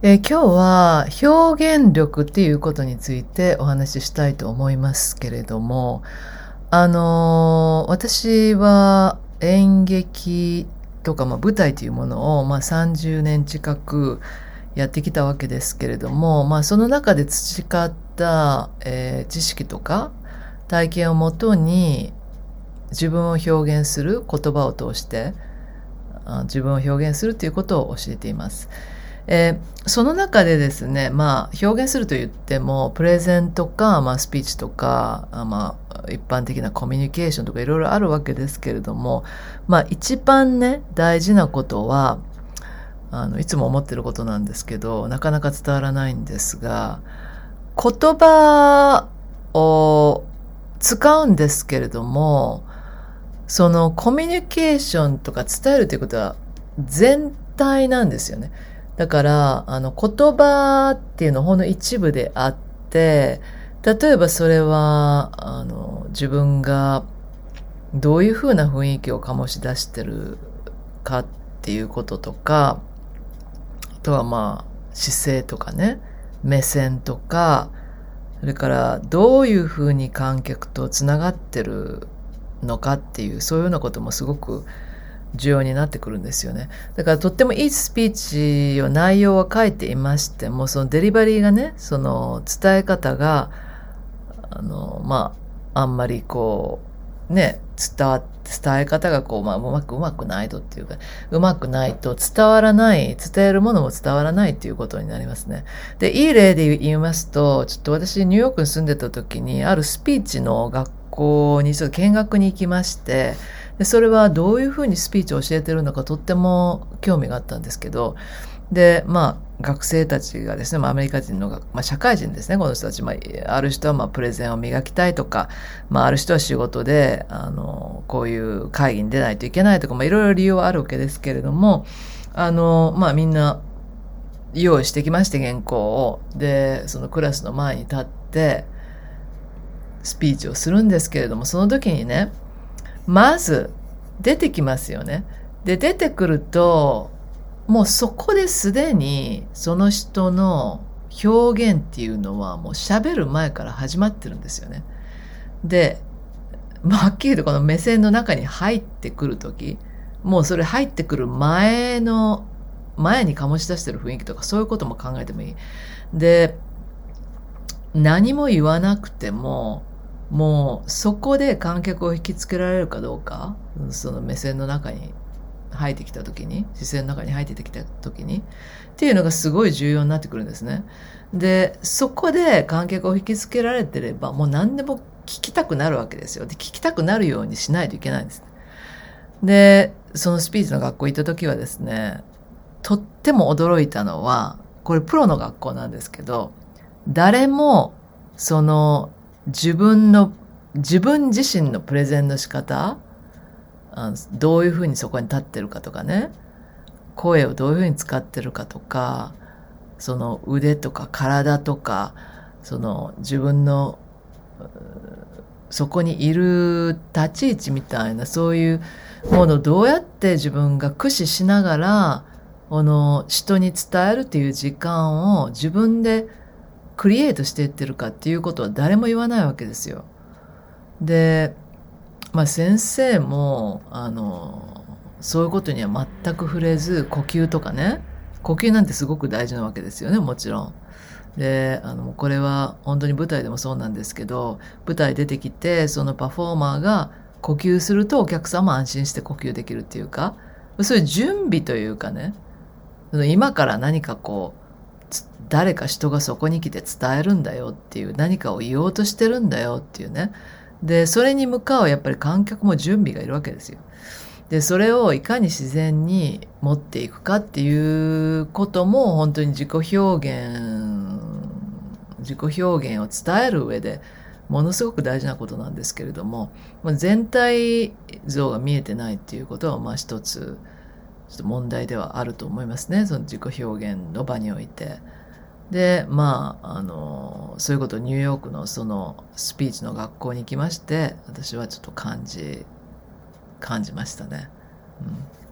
えー、今日は表現力っていうことについてお話ししたいと思いますけれども、あのー、私は演劇とか、まあ、舞台というものを、まあ、30年近くやってきたわけですけれども、まあ、その中で培った、えー、知識とか体験をもとに自分を表現する言葉を通して自分を表現するということを教えています。えー、その中でですね、まあ、表現すると言っても、プレゼンとか、まあ、スピーチとか、まあ、一般的なコミュニケーションとかいろいろあるわけですけれども、まあ、一番ね、大事なことは、あの、いつも思ってることなんですけど、なかなか伝わらないんですが、言葉を使うんですけれども、そのコミュニケーションとか伝えるということは全体なんですよね。だから、あの、言葉っていうのはほんの一部であって、例えばそれは、あの、自分がどういうふうな雰囲気を醸し出してるかっていうこととか、あとはまあ、姿勢とかね、目線とか、それからどういうふうに観客とつながってるのかっていう、そういうようなこともすごく重要になってくるんですよね。だからとってもいいスピーチを内容は書いていましても、そのデリバリーがね、その伝え方が、あの、まあ、あんまりこう、ね、伝わ、伝え方がこう、まあ、うまくうまくないとっていうか、うまくないと伝わらない、伝えるものも伝わらないっていうことになりますね。で、いい例で言いますと、ちょっと私ニューヨークに住んでた時に、あるスピーチの学校にちょっと見学に行きまして、でそれはどういうふうにスピーチを教えてるのかとっても興味があったんですけど、で、まあ、学生たちがですね、まあ、アメリカ人の、まあ、社会人ですね、この人たち。まあ、ある人は、まあ、プレゼンを磨きたいとか、まあ、ある人は仕事で、あの、こういう会議に出ないといけないとか、まあ、いろいろ理由はあるわけですけれども、あの、まあ、みんな、用意してきまして、原稿を。で、そのクラスの前に立って、スピーチをするんですけれども、その時にね、まず出てきますよね。で、出てくると、もうそこですでにその人の表現っていうのはもう喋る前から始まってるんですよね。で、まあ、はっきりとこの目線の中に入ってくるとき、もうそれ入ってくる前の、前に醸し出してる雰囲気とかそういうことも考えてもいい。で、何も言わなくても、もうそこで観客を引きつけられるかどうか、その目線の中に入ってきた時に、視線の中に入ってきた時に、っていうのがすごい重要になってくるんですね。で、そこで観客を引きつけられてれば、もう何でも聞きたくなるわけですよ。で、聞きたくなるようにしないといけないんです。で、そのスピーチの学校行った時はですね、とっても驚いたのは、これプロの学校なんですけど、誰も、その自分の、自分自身のプレゼンの仕方、どういうふうにそこに立ってるかとかね、声をどういうふうに使ってるかとか、その腕とか体とか、その自分のそこにいる立ち位置みたいな、そういうものをどうやって自分が駆使しながら、この人に伝えるっていう時間を自分でクリエイトしていってるかっていうことは誰も言わないわけですよ。で、まあ先生も、あの、そういうことには全く触れず、呼吸とかね、呼吸なんてすごく大事なわけですよね、もちろん。で、あの、これは本当に舞台でもそうなんですけど、舞台出てきて、そのパフォーマーが呼吸するとお客さんも安心して呼吸できるっていうか、そういう準備というかね、今から何かこう、誰か人がそこに来て伝えるんだよっていう何かを言おうとしてるんだよっていうね。で、それに向かうやっぱり観客も準備がいるわけですよ。で、それをいかに自然に持っていくかっていうことも本当に自己表現、自己表現を伝える上でものすごく大事なことなんですけれども、全体像が見えてないっていうことはまあ一つ、ちょっと問題ではあると思いますね。その自己表現の場において。で、まあ、あの、そういうことをニューヨークのそのスピーチの学校に行きまして、私はちょっと感じ、感じましたね。うん